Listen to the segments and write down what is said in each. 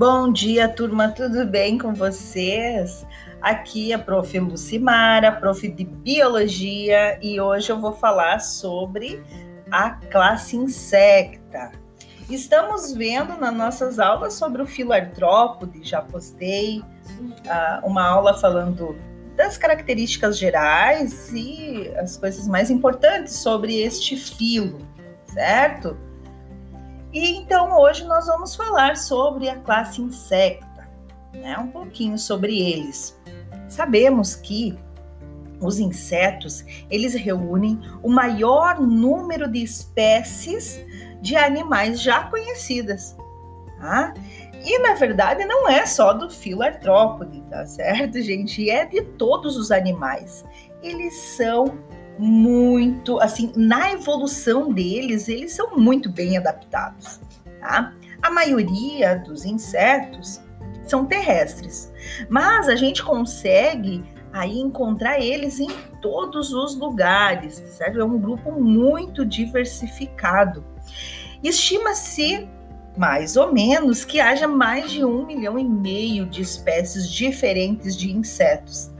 Bom dia, turma, tudo bem com vocês? Aqui é a prof. Lucimara, prof. de Biologia, e hoje eu vou falar sobre a classe insecta. Estamos vendo nas nossas aulas sobre o filartrópode, já postei uh, uma aula falando das características gerais e as coisas mais importantes sobre este filo, certo? E então hoje nós vamos falar sobre a classe insecta, né? Um pouquinho sobre eles. Sabemos que os insetos, eles reúnem o maior número de espécies de animais já conhecidas, tá? E na verdade não é só do filo artrópode, tá certo, gente? É de todos os animais. Eles são muito, assim, na evolução deles, eles são muito bem adaptados, tá? A maioria dos insetos são terrestres, mas a gente consegue aí encontrar eles em todos os lugares, certo? É um grupo muito diversificado. Estima-se mais ou menos que haja mais de um milhão e meio de espécies diferentes de insetos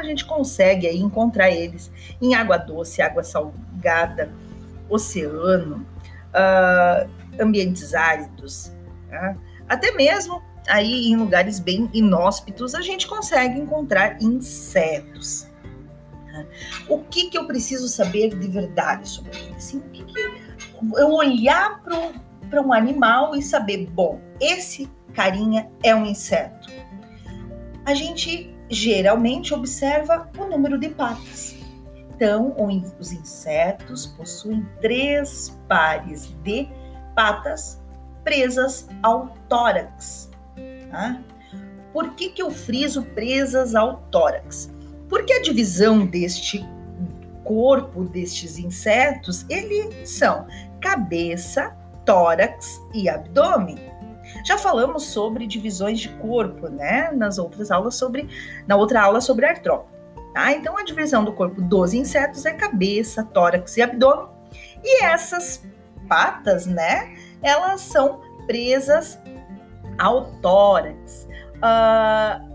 a gente consegue aí encontrar eles em água doce, água salgada, oceano, uh, ambientes áridos, tá? até mesmo aí em lugares bem inóspitos a gente consegue encontrar insetos. Tá? O que, que eu preciso saber de verdade sobre eles? Assim, o que, que eu olhar para um animal e saber, bom, esse carinha é um inseto. A gente geralmente observa o número de patas. Então, os insetos possuem três pares de patas presas ao tórax. Tá? Por que, que eu friso presas ao tórax? Porque a divisão deste corpo destes insetos, eles são cabeça, tórax e abdômen. Já falamos sobre divisões de corpo, né? Nas outras aulas sobre, na outra aula sobre artrópode. Tá? Então a divisão do corpo dos insetos é cabeça, tórax e abdômen. E essas patas, né? Elas são presas ao tórax. Uh,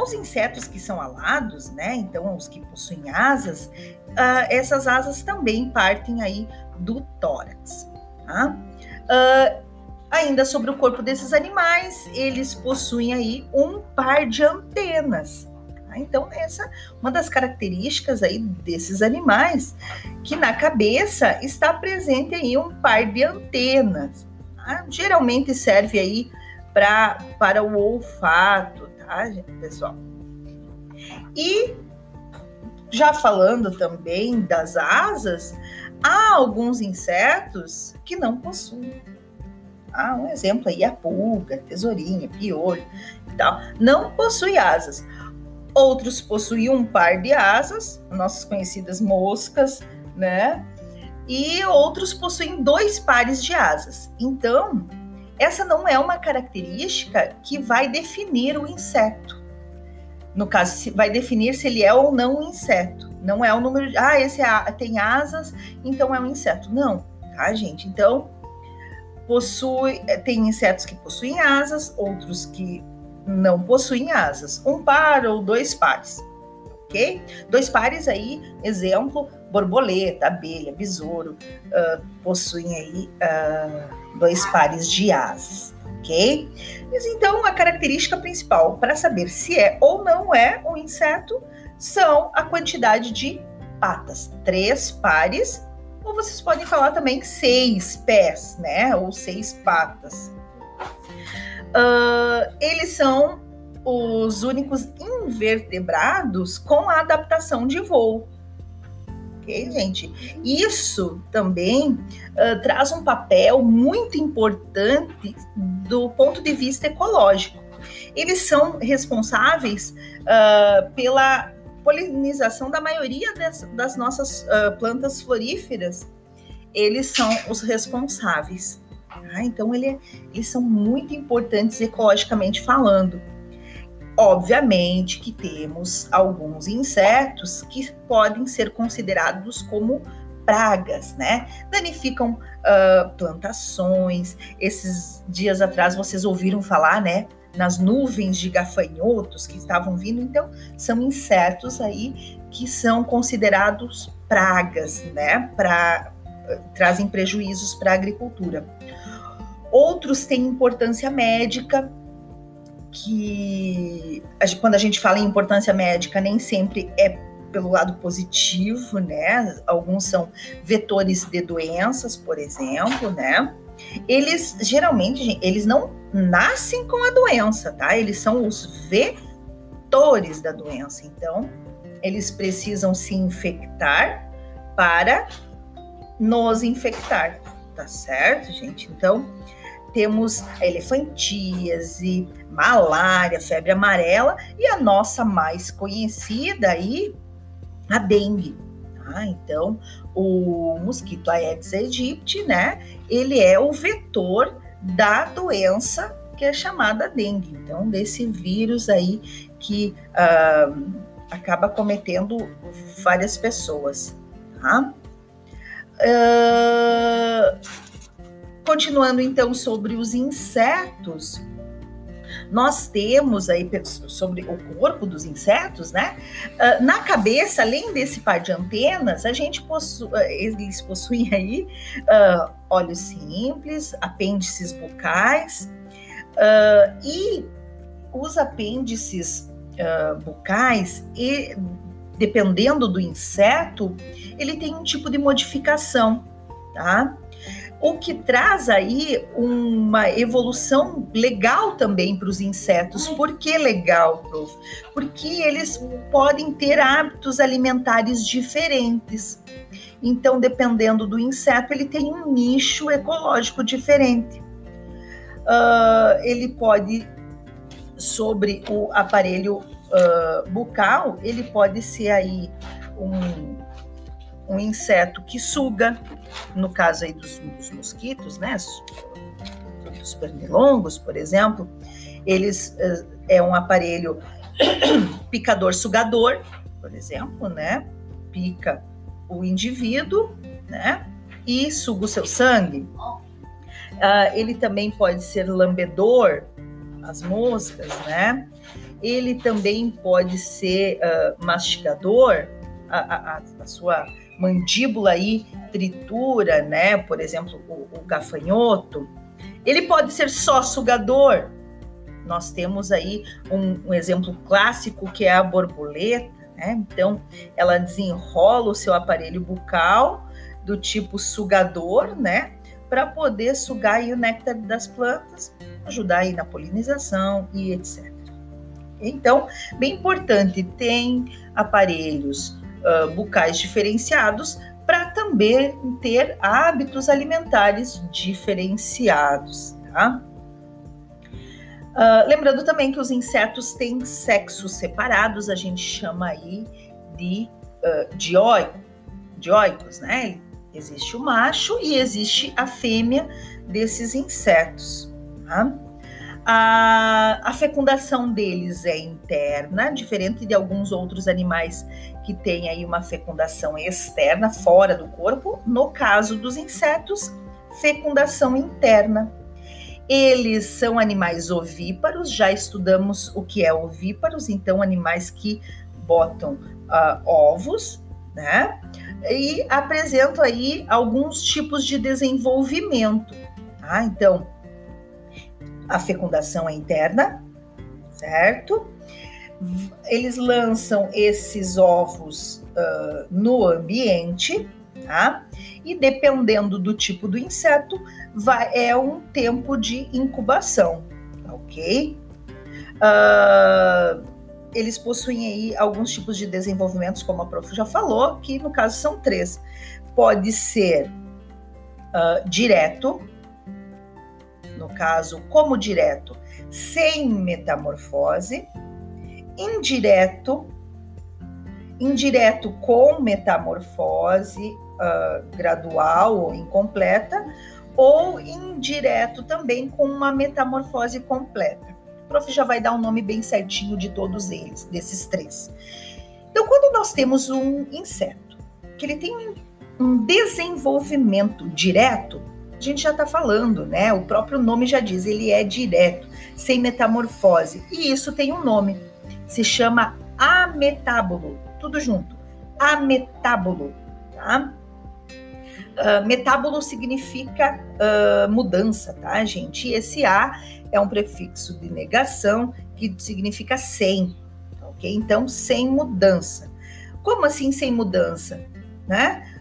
os insetos que são alados, né? Então os que possuem asas, uh, essas asas também partem aí do tórax. Tá? Uh, Ainda sobre o corpo desses animais, eles possuem aí um par de antenas. Tá? Então, essa uma das características aí desses animais, que na cabeça está presente aí um par de antenas. Tá? Geralmente serve aí pra, para o olfato, tá, pessoal? E já falando também das asas, há alguns insetos que não possuem. Ah, um exemplo aí, a pulga, tesourinha, piolho e tal. Não possui asas. Outros possuem um par de asas, nossas conhecidas moscas, né? E outros possuem dois pares de asas. Então, essa não é uma característica que vai definir o inseto. No caso, vai definir se ele é ou não um inseto. Não é o número de. Ah, esse é tem asas, então é um inseto. Não, tá, gente? Então, possui, eh, tem insetos que possuem asas, outros que não possuem asas, um par ou dois pares, ok? Dois pares aí, exemplo, borboleta, abelha, besouro, uh, possuem aí uh, dois pares de asas, ok? Mas então a característica principal para saber se é ou não é um inseto são a quantidade de patas, três pares ou vocês podem falar também seis pés, né? Ou seis patas. Uh, eles são os únicos invertebrados com a adaptação de voo. Ok, gente? Isso também uh, traz um papel muito importante do ponto de vista ecológico. Eles são responsáveis uh, pela polinização da maioria das, das nossas uh, plantas floríferas, eles são os responsáveis. Tá? Então, ele, é, eles são muito importantes ecologicamente falando. Obviamente que temos alguns insetos que podem ser considerados como pragas, né? Danificam uh, plantações. Esses dias atrás vocês ouviram falar, né? Nas nuvens de gafanhotos que estavam vindo, então são insetos aí que são considerados pragas, né? Para trazem prejuízos para a agricultura. Outros têm importância médica, que quando a gente fala em importância médica, nem sempre é pelo lado positivo, né? Alguns são vetores de doenças, por exemplo, né? Eles geralmente, eles não nascem com a doença, tá? Eles são os vetores da doença. Então, eles precisam se infectar para nos infectar, tá certo, gente? Então, temos elefantíase, malária, febre amarela e a nossa mais conhecida aí, a dengue. Tá? Então, o mosquito Aedes aegypti, né? Ele é o vetor da doença que é chamada dengue. Então, desse vírus aí que uh, acaba cometendo várias pessoas, tá? Uh, continuando então sobre os insetos, nós temos aí sobre o corpo dos insetos, né? Uh, na cabeça, além desse par de antenas, a gente possui, eles possuem aí uh, olhos simples, apêndices bucais uh, e os apêndices bucais e dependendo do inseto, ele tem um tipo de modificação, tá? O que traz aí uma evolução legal também para os insetos. Por que legal, prof? Porque eles podem ter hábitos alimentares diferentes. Então, dependendo do inseto, ele tem um nicho ecológico diferente. Uh, ele pode, sobre o aparelho uh, bucal, ele pode ser aí um, um inseto que suga, no caso aí dos, dos mosquitos, né? Dos pernilongos, por exemplo, eles uh, é um aparelho picador-sugador, por exemplo, né? Pica o indivíduo, né? E suga o seu sangue. Uh, ele também pode ser lambedor, as moscas, né? ele também pode ser uh, mastigador, a, a, a, sua mandíbula aí tritura, né? Por exemplo, o, o gafanhoto. Ele pode ser só sugador. Nós temos aí um, um exemplo clássico que é a borboleta, né? Então, ela desenrola o seu aparelho bucal do tipo sugador, né? Para poder sugar o néctar das plantas, ajudar aí na polinização e etc. Então, bem importante, tem aparelhos uh, bucais diferenciados para também ter hábitos alimentares diferenciados, tá? Uh, lembrando também que os insetos têm sexos separados, a gente chama aí de uh, dioico, dioicos, né? Existe o macho e existe a fêmea desses insetos, tá? A, a, fecundação deles é interna, diferente de alguns outros animais que têm aí uma fecundação externa, fora do corpo. No caso dos insetos, fecundação interna. Eles são animais ovíparos, já estudamos o que é ovíparos, então animais que botam uh, ovos, né? E apresentam aí alguns tipos de desenvolvimento. Tá? Então, a fecundação é interna, certo? Eles lançam esses ovos uh, no ambiente, tá? E dependendo do tipo do inseto, vai, é um tempo de incubação, ok? Uh, eles possuem aí alguns tipos de desenvolvimentos, como a prof já falou, que no caso são três. Pode ser uh, direto, no caso, como direto, sem metamorfose, indireto, indireto com metamorfose uh, gradual ou incompleta, ou indireto também com uma metamorfose completa. O prof já vai dar um nome bem certinho de todos eles, desses três. Então, quando nós temos um inseto, que ele tem um desenvolvimento direto, a gente já está falando, né? O próprio nome já diz, ele é direto, sem metamorfose. E isso tem um nome, se chama ametábulo, tudo junto. Ametábulo, tá? Uh, metábulo significa uh, mudança, tá, gente? E esse A é um prefixo de negação que significa sem, ok? Então, sem mudança. Como assim sem mudança? Né?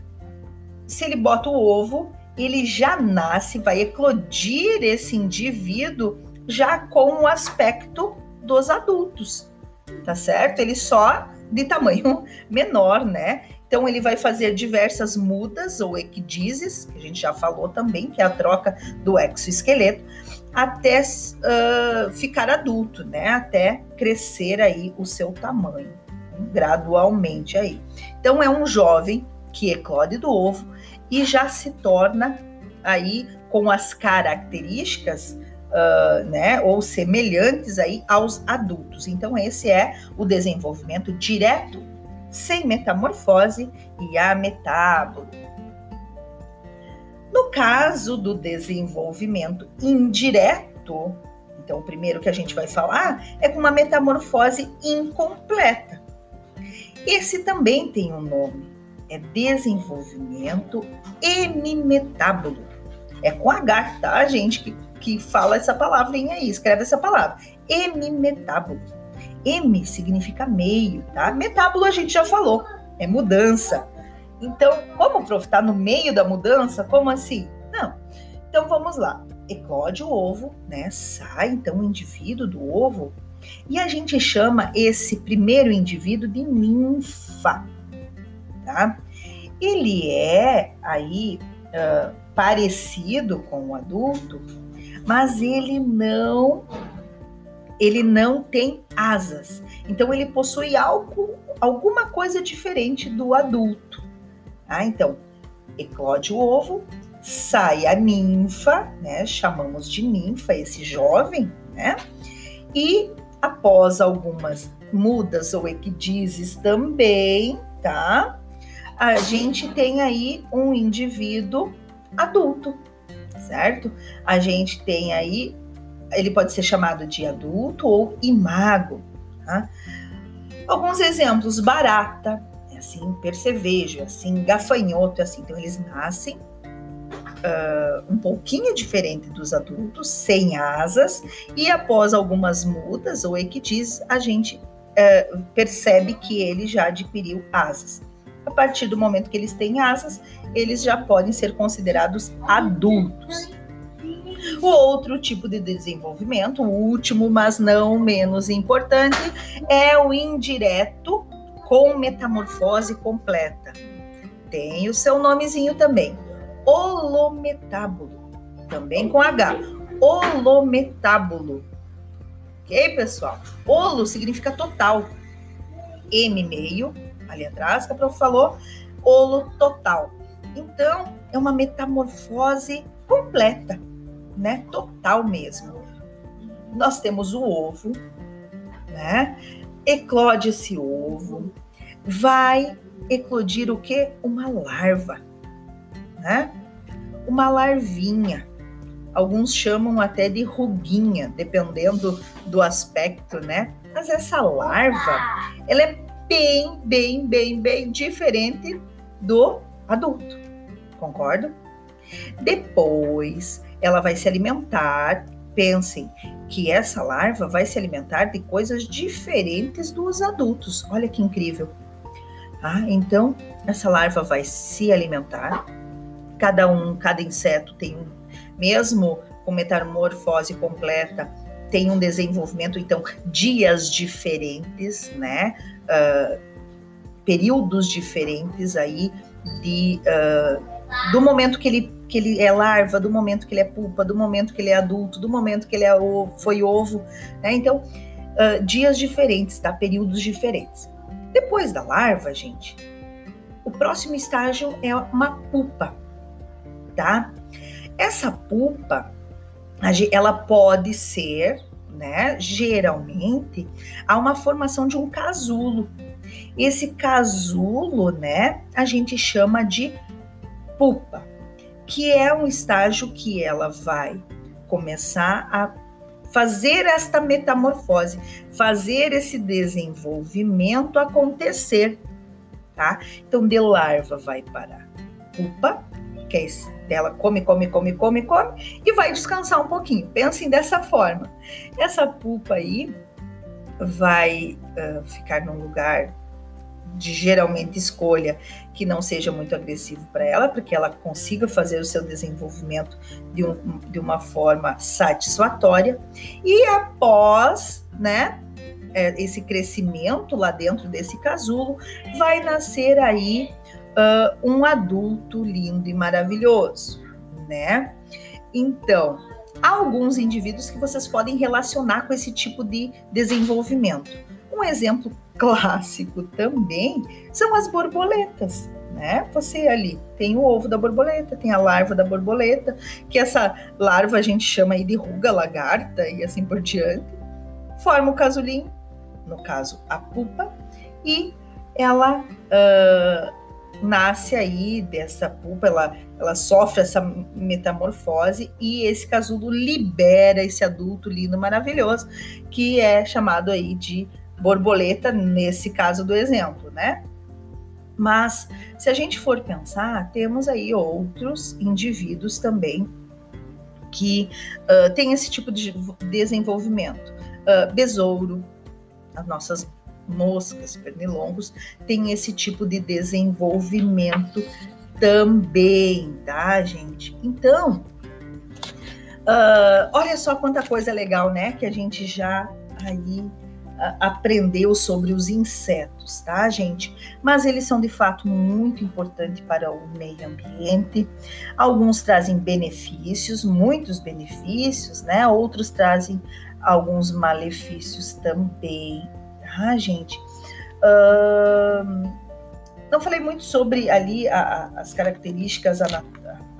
Se ele bota o ovo, ele já nasce, vai eclodir esse indivíduo já com o aspecto dos adultos, tá certo? Ele só de tamanho menor, né? Então ele vai fazer diversas mudas ou equidizes, que a gente já falou também, que é a troca do exoesqueleto, até uh, ficar adulto, né? Até crescer aí o seu tamanho, gradualmente aí. Então é um jovem que eclode do ovo e já se torna aí com as características Uh, né, ou semelhantes aí aos adultos. Então, esse é o desenvolvimento direto, sem metamorfose e ametábulo. No caso do desenvolvimento indireto, então o primeiro que a gente vai falar é com uma metamorfose incompleta. Esse também tem um nome, é desenvolvimento hemimetábulo. É com H, tá, gente, que, que fala essa palavrinha aí, escreve essa palavra. Hemimetábulo. M significa meio, tá? Metábulo a gente já falou, é mudança. Então, como o prof está no meio da mudança, como assim? Não. Então vamos lá. Eclode o ovo, né? Sai então o indivíduo do ovo e a gente chama esse primeiro indivíduo de ninfa tá? Ele é aí uh, parecido com o adulto, mas ele não ele não tem asas. Então ele possui algo, alguma coisa diferente do adulto. Ah, então eclode o ovo, sai a ninfa, né? Chamamos de ninfa esse jovem, né? E após algumas mudas ou equidizes também, tá? a gente tem aí um indivíduo adulto, certo? A gente tem aí, ele pode ser chamado de adulto ou imago, tá? Alguns exemplos, barata, é assim, percevejo, é assim, gafanhoto, é assim, então eles nascem uh, um pouquinho diferente dos adultos, sem asas, e após algumas mudas ou equidiz, a gente uh, percebe que ele já adquiriu asas. A partir do momento que eles têm asas, eles já podem ser considerados adultos. O outro tipo de desenvolvimento, o último, mas não menos importante, é o indireto com metamorfose completa. Tem o seu nomezinho também, holometábulo, também com H, holometábulo. Ok, pessoal? Holo significa total, M meio, ali atrás, que a prof falou, olo total. Então, é uma metamorfose completa, né? Total mesmo. Nós temos o ovo, né? Eclode esse ovo, vai eclodir o que? Uma larva, né? Uma larvinha. Alguns chamam até de ruguinha, dependendo do aspecto, né? Mas essa larva, ela é bem, bem, bem, bem diferente do adulto. Concordo? Depois, ela vai se alimentar. Pensem que essa larva vai se alimentar de coisas diferentes dos adultos. Olha que incrível. Ah, então, essa larva vai se alimentar. Cada um, cada inseto tem mesmo com metamorfose completa, tem um desenvolvimento, então, dias diferentes, né? Uh, períodos diferentes aí de uh, do momento que ele que ele é larva, do momento que ele é pupa, do momento que ele é adulto, do momento que ele é ovo, foi ovo, né? Então, uh, dias diferentes, tá? Períodos diferentes. Depois da larva, gente, o próximo estágio é uma pupa, tá? Essa pupa, ela pode ser né? Geralmente há uma formação de um casulo. Esse casulo, né, a gente chama de pupa, que é um estágio que ela vai começar a fazer esta metamorfose, fazer esse desenvolvimento acontecer, tá? Então, de larva vai para pupa, que é ela come, come, come, come, come e vai descansar um pouquinho. Pensem dessa forma. Essa pupa aí vai uh, ficar num lugar de geralmente escolha que não seja muito agressivo para ela, para que ela consiga fazer o seu desenvolvimento de, um, de uma forma satisfatória. E após, né, é, esse crescimento lá dentro desse casulo, vai nascer aí uh, um adulto lindo e maravilhoso, né? Então, há alguns indivíduos que vocês podem relacionar com esse tipo de desenvolvimento. Um exemplo clássico também são as borboletas. Né? Você ali tem o ovo da borboleta, tem a larva da borboleta, que essa larva a gente chama aí de ruga lagarta e assim por diante. Forma o casulinho, no caso a pupa, e ela uh, nasce aí dessa pulpa, ela, ela sofre essa metamorfose e esse casulo libera esse adulto lindo, maravilhoso, que é chamado aí de borboleta, nesse caso do exemplo, né? Mas se a gente for pensar, temos aí outros indivíduos também que uh, têm esse tipo de desenvolvimento. Uh, besouro, as nossas moscas, pernilongos, têm esse tipo de desenvolvimento também, tá, gente? Então, uh, olha só quanta coisa legal, né? Que a gente já aí uh, aprendeu sobre os insetos, tá, gente? Mas eles são de fato muito importantes para o meio ambiente. Alguns trazem benefícios, muitos benefícios, né? Outros trazem alguns malefícios também, ah, gente. Não falei muito sobre ali a, a, as características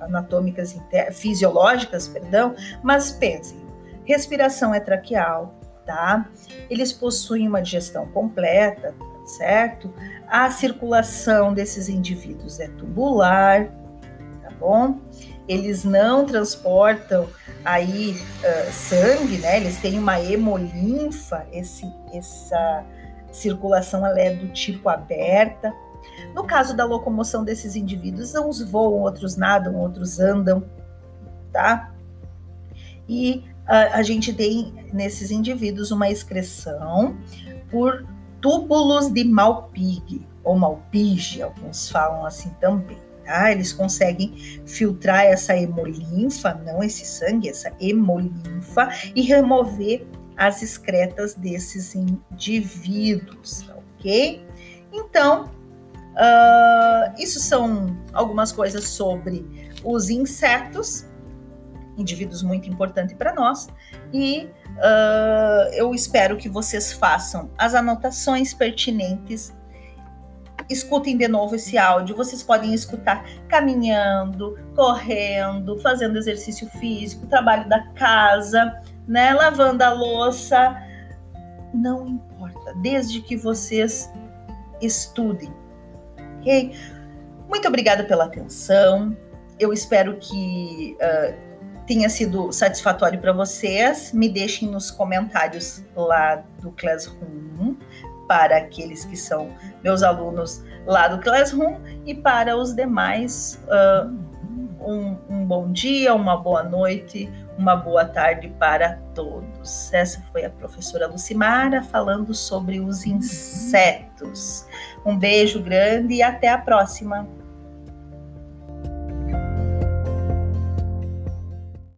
anatômicas, fisiológicas, perdão, mas pensem, respiração é traqueal, tá? Eles possuem uma digestão completa, certo? A circulação desses indivíduos é tubular, tá bom? Eles não transportam aí uh, sangue, né? Eles têm uma hemolinfa, esse, essa circulação ela é do tipo aberta. No caso da locomoção desses indivíduos, uns voam, outros nadam, outros andam, tá? E uh, a gente tem nesses indivíduos uma excreção por túbulos de Malpighi, ou Malpighi, alguns falam assim também tá? Eles conseguem filtrar essa hemolinfa, não esse sangue, essa hemolinfa, e remover as excretas desses indivíduos, tá ok? Então, uh, isso são algumas coisas sobre os insetos, indivíduos muito importantes para nós, e uh, eu espero que vocês façam as anotações pertinentes escutem de novo esse áudio. Vocês podem escutar caminhando, correndo, fazendo exercício físico, trabalho da casa, né, lavando a louça. Não importa, desde que vocês estudem, ok? Muito obrigada pela atenção. Eu espero que uh, tenha sido satisfatório para vocês. Me deixem nos comentários lá do Classroom para aqueles que são meus alunos lá do Classroom e para os demais, uh, um, um bom dia, uma boa noite, uma boa tarde para todos. Essa foi a professora Lucimara falando sobre os insetos. Um beijo grande e até a próxima.